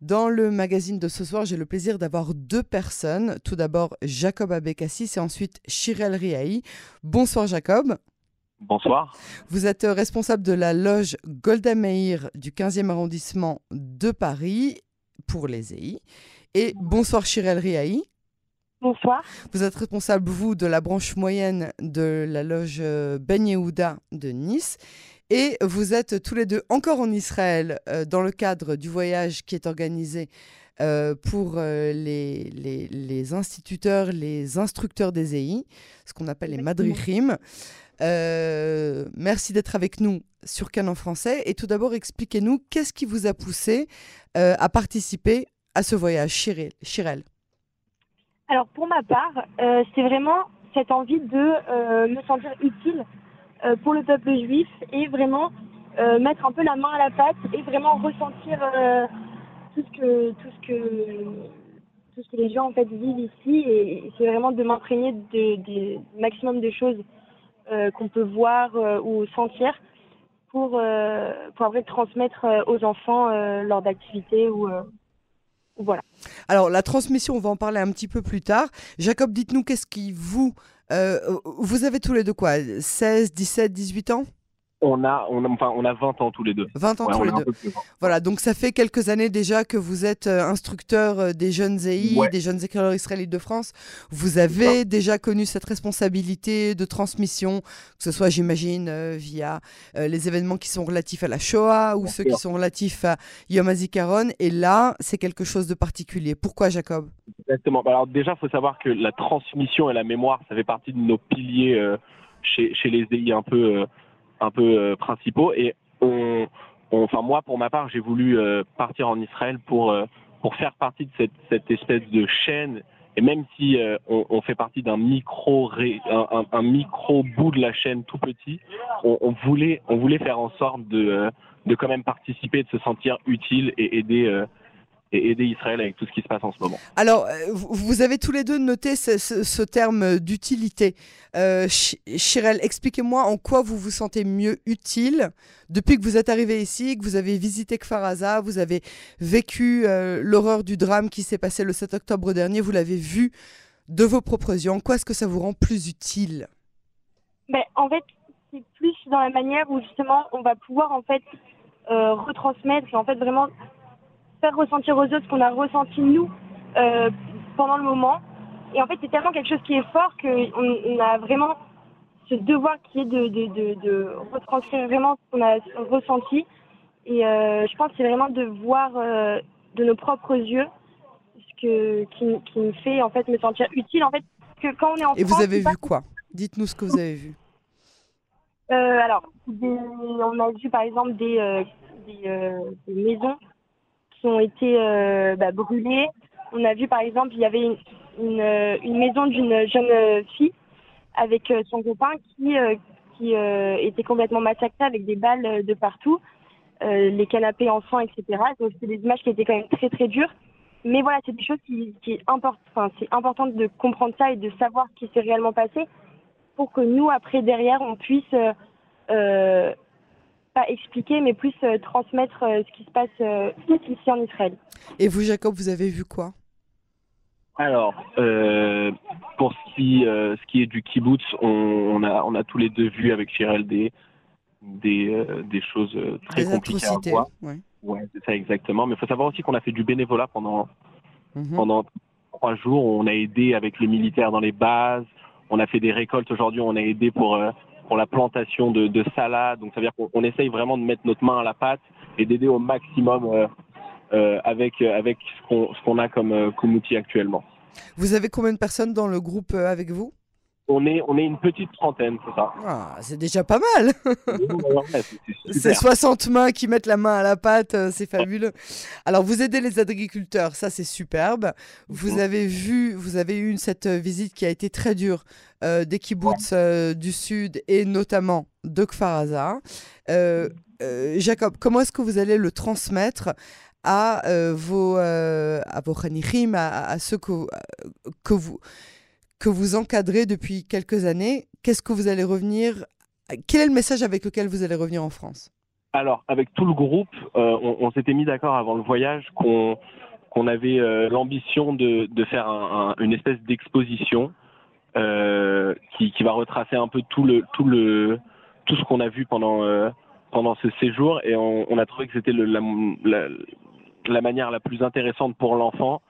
Dans le magazine de ce soir, j'ai le plaisir d'avoir deux personnes. Tout d'abord, Jacob Abekassis et ensuite Chirel Riahi. Bonsoir Jacob. Bonsoir. Vous êtes responsable de la loge Golda Meir du 15e arrondissement de Paris pour les EI. Et bonsoir Chirel Riahi. Bonsoir. Vous êtes responsable, vous, de la branche moyenne de la loge Ben Yehuda de Nice. Et vous êtes tous les deux encore en Israël euh, dans le cadre du voyage qui est organisé euh, pour euh, les, les, les, instituteurs, les instructeurs des EI, ce qu'on appelle les madrichim. merci d'être avec nous sur Canon français. Et tout d'abord, expliquez-nous qu'est-ce qui vous a poussé à participer à ce voyage, Chirel? Alors, pour ma part, c'est vraiment cette envie de me sentir utile pour le peuple juif et vraiment euh, mettre un peu la main à la pâte et vraiment ressentir euh, tout ce que tout ce que tout ce que les gens en fait vivent ici et c'est vraiment de m'imprégner du maximum de choses qu'on peut voir ou sentir pour, pour après transmettre aux enfants lors d'activités ou, voilà. Alors la transmission, on va en parler un petit peu plus tard. Jacob, dites-nous qu'est-ce qui vous euh, vous avez tous les deux quoi 16, 17, 18 ans? On a, on, a, enfin, on a 20 ans tous les deux. 20 ans tous les deux. Voilà, donc ça fait quelques années déjà que vous êtes euh, instructeur euh, des jeunes EI, des jeunes éclaireurs israélites de France. Vous avez déjà connu cette responsabilité de transmission, que ce soit, j'imagine, euh, via les événements qui sont relatifs à la Shoah ou ceux qui sont relatifs à Yom HaZikaron. Et là, c'est quelque chose de particulier. Pourquoi, Jacob? Exactement. Bah, alors déjà, il faut savoir que la transmission et la mémoire, ça fait partie de nos piliers chez, chez les EI un peu un peu euh, principaux. Et on, enfin moi, pour ma part, j'ai voulu euh, partir en Israël pour euh, pour faire partie de cette, cette espèce de chaîne. Et même si on, on, fait partie d'un micro un, un, micro bout de la chaîne tout petit, on, on, voulait on voulait faire en sorte de de quand même participer, de se sentir utile et aider et aider Israël avec tout ce qui se passe en ce moment. Alors, euh, vous avez tous les deux noté ce, terme d'utilité. Euh, Chirel, expliquez-moi en quoi vous vous sentez mieux utile depuis que vous êtes arrivé ici, que vous avez visité Kfaraza, vous avez vécu euh, l'horreur du drame qui s'est passé le 7 octobre dernier, vous l'avez vu de vos propres yeux. En quoi est-ce que ça vous rend plus utile? Ben, En fait, c'est plus dans la manière où justement on va pouvoir en fait euh, retransmettre et en fait vraiment faire ressentir aux autres ce qu'on a ressenti nous euh, pendant le moment. Et en fait, c'est tellement quelque chose qui est fort qu'on on a vraiment ce devoir qui est de, de, de, de retranscrire vraiment ce qu'on a ressenti. Et euh, je pense que c'est vraiment de voir euh, de nos propres yeux ce que, qui, qui, me fait en fait me sentir utile. En fait, que quand on est en Et vous avez vu quoi? Dites-nous ce que vous avez vu. alors, on a vu par exemple des, des, des maisons ont été euh, bah, brûlées. On a vu par exemple, il y avait une, une, maison d'une jeune fille avec euh, son copain qui, euh, était complètement massacrée avec des balles de partout, les canapés enfants, etc. Donc c'est des images qui étaient quand même très très dures. Mais voilà, c'est des choses qui, qui enfin, c'est important de comprendre ça et de savoir ce qui s'est réellement passé pour que nous, après, derrière, on puisse euh, pas expliquer, mais plus euh, transmettre euh, ce qui se passe euh, ici en Israël. Et vous, Jacob, vous avez vu quoi? Alors, pour ce qui, ce qui est du kibbutz, on, a, on a tous les deux vu avec Chirel des, des, des choses très compliquées à voir. Ouais, c'est ça exactement. Mais il faut savoir aussi qu'on a fait du bénévolat pendant, mhm. pendant trois jours. On a aidé avec les militaires dans les bases. On a fait des récoltes aujourd'hui. On a aidé pour pour la plantation de, de salades. Donc ça veut dire qu'on essaye vraiment de mettre notre main à la pâte et d'aider au maximum euh, euh, avec avec ce qu'on a comme, euh, comme outil actuellement. Vous avez combien de personnes dans le groupe avec vous? On est, on est une petite trentaine, c'est ça. Ah, c'est déjà pas mal. c'est 60 mains qui mettent la main à la pâte, c'est fabuleux. Alors, vous aidez les agriculteurs, ça c'est superbe. Vous mhm. avez vu, vous avez eu cette visite qui a été très dure euh, des kibbutz euh, du sud et notamment de Kfar euh, Jacob, comment est-ce que vous allez le transmettre à vos à vos à, ceux que, que vous que vous encadrez depuis quelques années Qu'est-ce que vous allez revenir Quel est le message avec lequel vous allez revenir en France? Alors, avec tout le groupe, on, s'était mis d'accord avant le voyage qu'on avait l'ambition de, faire une espèce d'exposition qui, qui, va retracer un peu tout le tout ce qu'on a vu pendant pendant ce séjour et on, a trouvé que c'était la, manière la plus intéressante pour l'enfant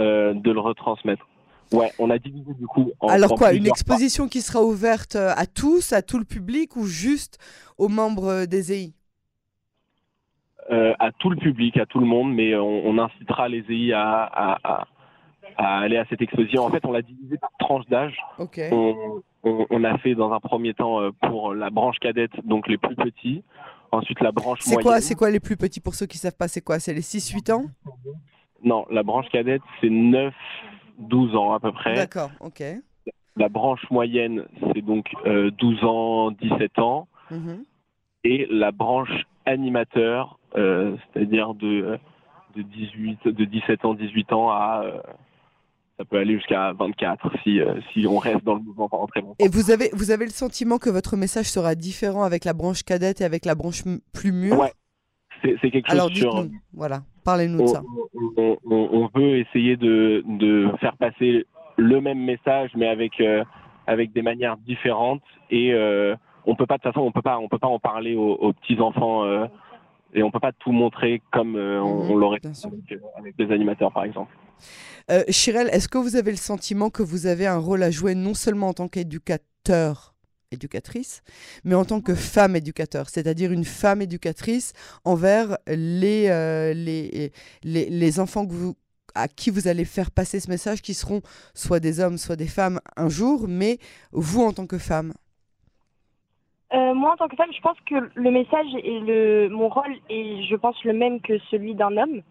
euh, de le retransmettre. Ouais, on a divisé du coup. En, Alors quoi, une exposition qui sera ouverte euh, à tous, à tout le public ou juste aux membres euh, des EI À tout le public, à tout le monde, mais on, incitera les EI à, à, à, aller à cette exposition. En fait, on l'a divisé par tranche d'âge. Ok. On, on, a fait dans un premier temps pour la branche cadette, donc les plus petits. Ensuite, la branche moyenne. C'est quoi, c'est quoi les plus petits pour ceux qui savent pas C'est quoi? C'est les 6-8 ans? Non, la branche cadette, c'est 9-12 ans à peu près. D'accord, ok. La branche moyenne, c'est donc 12 euh, ans, 17 ans. Mhm. Et la branche animateur, euh, c'est-à-dire de, de, 18, de 17 ans, 18 ans à euh, ça peut aller jusqu'à 24 si, si on reste dans le mouvement pendant très longtemps. Et vous avez, vous avez le sentiment que votre message sera différent avec la branche cadette et avec la branche plus mûre? Ouais, c'est quelque chose Alors, sur... voilà, parlez-nous de ça. On, on, veut essayer de, de, faire passer le même message, mais avec, euh, avec des manières différentes. Et euh, on peut pas, de toute façon, on peut pas, on peut pas en parler aux, aux petits enfants et on peut pas tout montrer comme on, mhm, l'aurait fait avec, avec, des animateurs, par exemple. Euh, Chirel, est-ce que vous avez le sentiment que vous avez un rôle à jouer non seulement en tant qu'éducateur, éducatrice, mais en tant que femme éducateur, c'est-à-dire une femme éducatrice envers les, euh, les, les, enfants à qui vous allez faire passer ce message, qui seront soit des hommes, soit des femmes un jour, mais vous en tant que femme. Euh, moi, en tant que femme, je pense que le message et le, mon rôle est, je pense, le même que celui d'un homme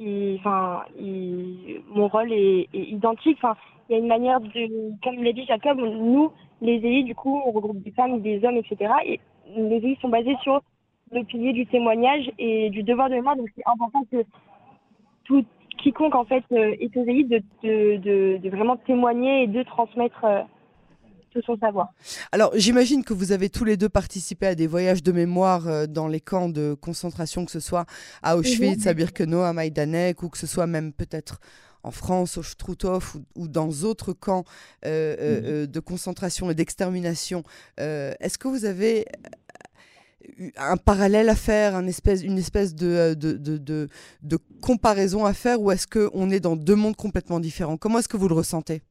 enfin, mon rôle est, identique. Enfin, il y a une manière de, comme l'a dit Jacob, nous, les EI, du coup, on regroupe des femmes, des hommes, etc. Et les EI sont basés sur le pilier du témoignage et du devoir de mémoire. Donc, c'est important que tout quiconque, en fait, euh, est aux EI de, de, de, vraiment témoigner et de transmettre euh, tout son savoir. Alors, j'imagine que vous avez tous les deux participé à des voyages de mémoire euh, dans les camps de concentration, que ce soit à Auschwitz, à Birkenau, à Majdanek, ou que ce soit même peut-être en France, au Struthof ou, dans d'autres camps euh, euh, de concentration et d'extermination. Est-ce que vous avez un parallèle à faire, un espèce, une espèce de, de, de, de comparaison à faire, ou est-ce qu'on est dans deux mondes complètement différents? Comment est-ce que vous le ressentez,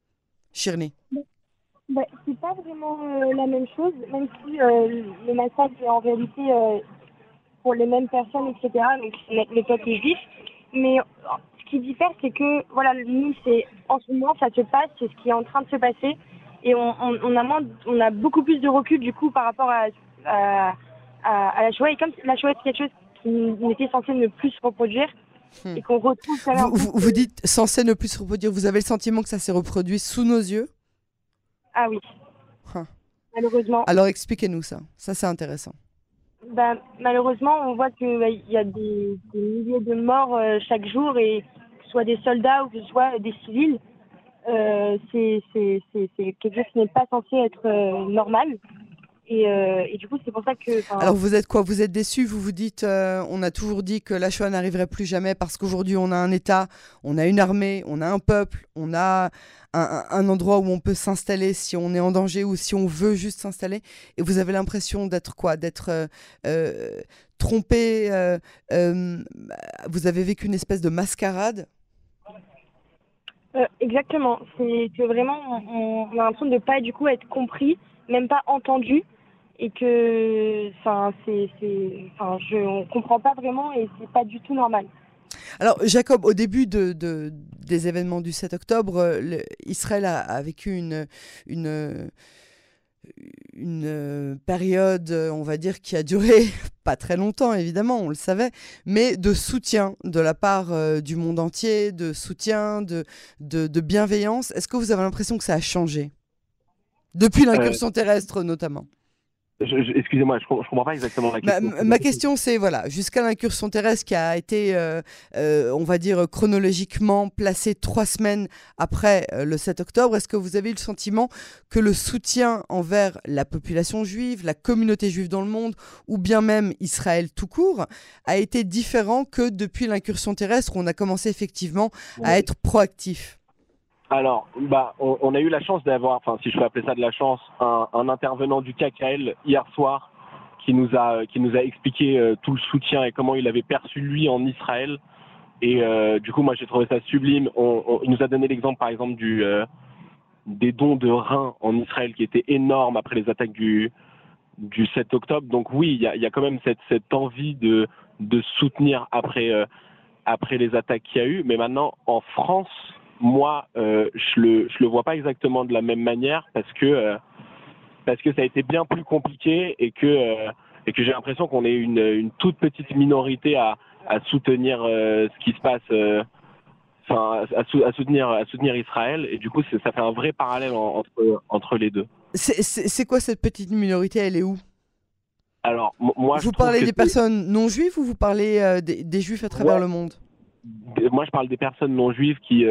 Shirley? Bah, c'est pas vraiment euh, la même chose, même si euh, le massacre est en réalité euh, pour les mêmes personnes, etc., donc le peuple juif. Mais ce qui diffère, c'est que, voilà, nous, c'est en ce moment, ça se passe, c'est ce qui est en train de se passer. Et on, on, a, moins, on a beaucoup plus de recul, du coup, par rapport à, à, à, la Shoah. Et comme la Shoah, c'est quelque chose qui était censé ne plus se reproduire, hmm. et qu'on retrouve... Vous, vous, vous dites censé ne plus se reproduire, vous avez le sentiment que ça s'est reproduit sous nos yeux? Ah oui. Malheureusement. Alors expliquez-nous ça. Ça, c'est intéressant. Ben, malheureusement, on voit qu'il bah, y a des, milliers de morts euh, chaque jour, et que ce soit des soldats ou que ce soit des civils, euh, c'est quelque chose qui n'est pas censé être euh, normal. Euh, et, du coup, c'est pour ça que. Alors, vous êtes quoi? Vous êtes déçu Vous vous dites, euh, on a toujours dit que la Shoah n'arriverait plus jamais parce qu'aujourd'hui, on a un État, on a une armée, on a un peuple, on a un, endroit où on peut s'installer si on est en danger ou si on veut juste s'installer. Et vous avez l'impression d'être quoi? D'être euh, trompé Vous avez vécu une espèce de mascarade? Exactement. C'est que vraiment, on, on a l'impression de ne pas du coup être compris, même pas entendu et que enfin c'est enfin je on comprend pas vraiment et c'est pas du tout normal. Alors Jacob, au début de, de des événements du 7 octobre, euh, Israël a, a, vécu une une une période, on va dire, qui a duré pas très longtemps, évidemment, on le savait, mais de soutien de la part euh, du monde entier, de soutien, de, de, de bienveillance. Est-ce que vous avez l'impression que ça a changé? Depuis l'incursion euh, terrestre, notamment Excusez-moi, je, ne comprends pas exactement la question. Ma, question, c'est voilà, jusqu'à l'incursion terrestre qui a été, euh, euh, on va dire chronologiquement placée trois semaines après euh, le 7 octobre, est-ce que vous avez eu le sentiment que le soutien envers la population juive, la communauté juive dans le monde, ou bien même Israël tout court, a été différent que depuis l'incursion terrestre où on a commencé effectivement à être proactif? Alors, bah, on, a eu la chance d'avoir, enfin, si je peux appeler ça de la chance, un, intervenant du KKL hier soir qui nous a, qui nous a expliqué euh, tout le soutien et comment il avait perçu lui en Israël. Et euh, du coup, moi, j'ai trouvé ça sublime. il nous a donné l'exemple, par exemple, du, euh, des dons de reins en Israël qui étaient énormes après les attaques du, du 7 octobre. Donc oui, il y a, quand même cette, cette envie de, de soutenir après, après les attaques qu'il y a eu. Mais maintenant, en France, moi, euh, je le je le vois pas exactement de la même manière parce que euh, parce que ça a été bien plus compliqué et que euh, et que j'ai l'impression qu'on est une, une toute petite minorité à, à soutenir ce qui se passe, enfin à, à, soutenir à soutenir Israël. Et du coup ça fait un vrai parallèle entre entre les deux. C'est quoi cette petite minorité? Elle est où? Alors moi, vous parlez des personnes non juives ou vous parlez des, des, juifs à travers le monde? Moi, je parle des personnes non juives qui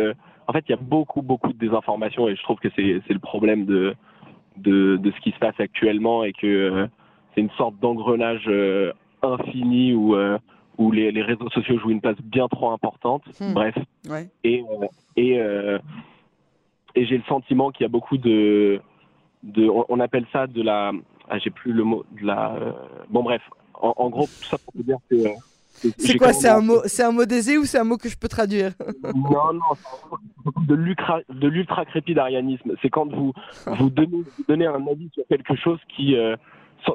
en fait, il y a beaucoup, beaucoup de désinformation et je trouve que c'est le problème de, de, ce qui se passe actuellement et que euh, c'est une sorte d'engrenage euh, infini où, euh, où les, réseaux sociaux jouent une place bien trop importante. Hmm. Bref. Et, et, et j'ai le sentiment qu'il y a beaucoup de, de. On appelle ça de la. Ah, j'ai plus le mot. De la. bon, bref. En, en, gros, tout ça pour dire que c'est quoi C'est un mot, c'est un mot d'aisé ou c'est un mot que je peux traduire? Non, non, de l'ultra, de l'ultra crépidarianisme. C'est quand vous vous donnez, donnez, un avis sur quelque chose qui euh,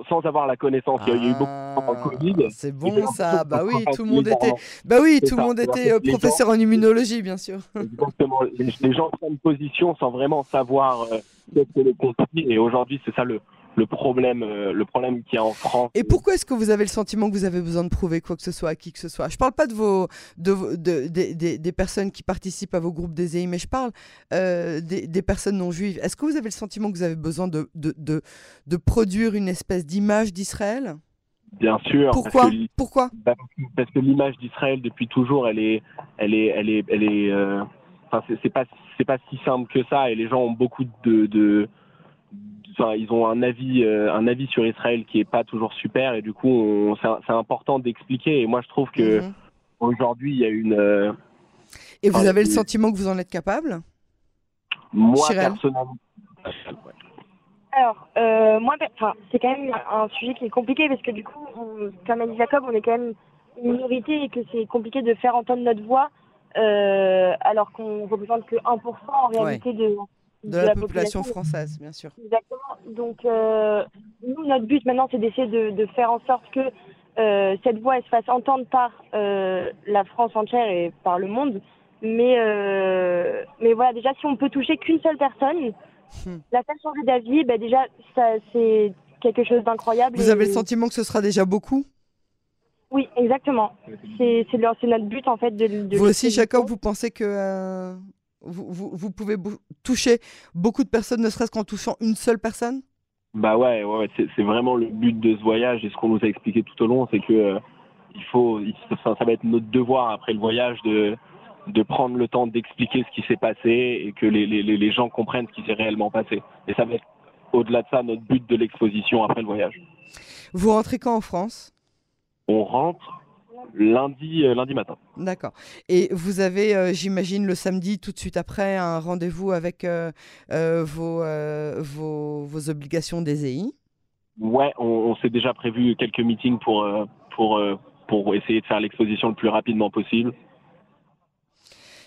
sans, avoir la connaissance. Il y a eu beaucoup en Covid. C'est bon ça. Bah oui, tout le monde était, bah oui, tout le monde était euh, professeur en immunologie, bien sûr. Exactement. Les, gens prennent position sans vraiment savoir euh, ce que le conflit. Et aujourd'hui, c'est ça le le problème, euh, le problème qu'il y a en France. Et pourquoi est-ce que vous avez le sentiment que vous avez besoin de prouver quoi que ce soit à qui que ce soit? Je ne parle pas de vos, de, de, des personnes qui participent à vos groupes des mais je parle euh, des, personnes non juives. Est-ce que vous avez le sentiment que vous avez besoin de, de, de produire une espèce d'image d'Israël? Bien sûr. Pourquoi? Pourquoi? Bah, Parce que l'image d'Israël depuis toujours, elle est, elle est, elle est, elle est. Euh, enfin, c'est pas, c'est pas si simple que ça, et les gens ont beaucoup de ils ont un avis, euh, un avis sur Israël qui est pas toujours super et du coup, c'est important d'expliquer. Et moi, je trouve que mhm. aujourd'hui, il y a une. Euh, et vous avez le sentiment que vous en êtes capable? Moi, personnellement. Alors, euh, moi, c'est quand même un sujet qui est compliqué parce que du coup, comme a dit Jacob, on est quand même une minorité et que c'est compliqué de faire entendre notre voix alors qu'on représente que 1% en réalité de, de, la, population, française, bien sûr. Exactement. Donc, euh, nous, notre but maintenant, c'est d'essayer de, faire en sorte que euh, cette voix elle se fasse entendre par euh, la France entière et par le monde. Mais, mais voilà, déjà, si on peut toucher qu'une seule personne, hmm. la faire changer d'avis, bah, déjà, ça, c'est quelque chose d'incroyable. Vous avez le sentiment que ce sera déjà beaucoup? Oui, exactement. C'est notre but en fait de. de vous aussi, Jacob, vous pensez que vous, vous, pouvez toucher beaucoup de personnes, ne serait-ce qu'en touchant une seule personne? Bah ouais, ouais c'est vraiment le but de ce voyage et ce qu'on nous a expliqué tout au long, c'est que euh, il faut, ça, va être notre devoir après le voyage de, de prendre le temps d'expliquer ce qui s'est passé et que les, les, les, gens comprennent ce qui s'est réellement passé. Et ça va être au-delà de ça notre but de l'exposition après le voyage. Vous rentrez quand en France? On rentre lundi, euh, lundi matin. D'accord. Et vous avez, euh, j'imagine, le samedi, tout de suite après, un rendez-vous avec euh, vos, vos, vos, obligations des EI Ouais, on, s'est déjà prévu quelques meetings pour, pour, pour essayer de faire l'exposition le plus rapidement possible.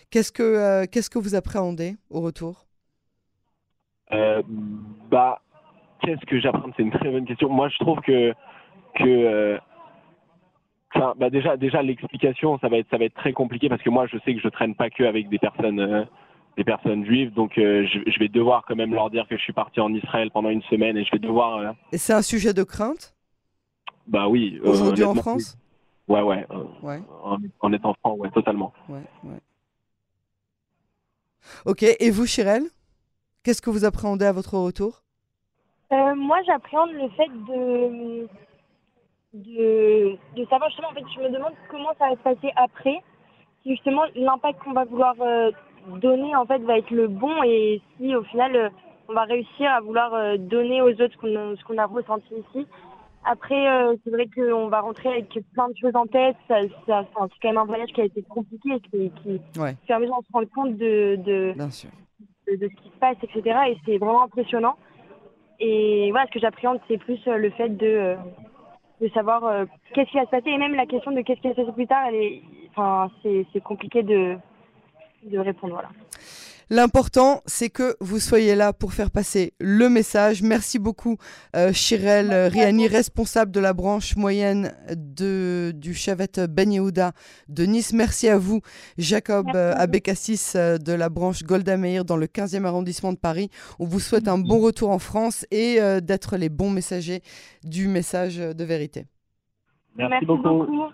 Qu'est-ce que, qu'est-ce que vous appréhendez au retour? Bah, qu'est-ce que j'apprends? C'est une très bonne question. Moi, je trouve que, que bah déjà, déjà l'explication, ça va être, ça va être très compliqué parce que moi, je sais que je traîne pas que avec des personnes, euh, des personnes juives, donc euh, je, vais devoir quand même leur dire que je suis parti en Israël pendant une semaine et je vais devoir. Euh, et c'est un sujet de crainte? Bah oui. Aujourd'hui en France? Ouais, ouais. ouais. En, étant franc, ouais, totalement. Ouais, ouais. Ok. Et vous, Chirel? Qu'est-ce que vous appréhendez à votre retour? Moi, j'appréhende le fait de, de, de savoir justement, en fait, je me demande comment ça va se passer après. Si justement l'impact qu'on va vouloir donner, en fait, va être le bon et si au final, on va réussir à vouloir donner aux autres ce qu'on a ressenti ici. Après, euh, c'est vrai qu'on va rentrer avec plein de choses en tête. Ça, c'est quand même un voyage qui a été compliqué et qui, qui permet de se rendre compte de, de, de, ce qui se passe, etc. Et c'est vraiment impressionnant. Et voilà, ce que j'appréhende, c'est plus euh, le fait de, euh, de savoir qu'est-ce qui va se passer. Et même la question de qu'est-ce qui va se passer plus tard, elle est, enfin, c'est, c'est compliqué de, de répondre. Voilà. L'important, c'est que vous soyez là pour faire passer le message. Merci beaucoup, euh, Chirel Riani, responsable de la branche moyenne de, du Chavette Ben Yehuda de Nice. Merci à vous, Jacob euh, Abekassis euh, de la branche Golda Meir dans le 15e arrondissement de Paris. On vous souhaite un bon retour en France et d'être les bons messagers du message de vérité. Merci, beaucoup.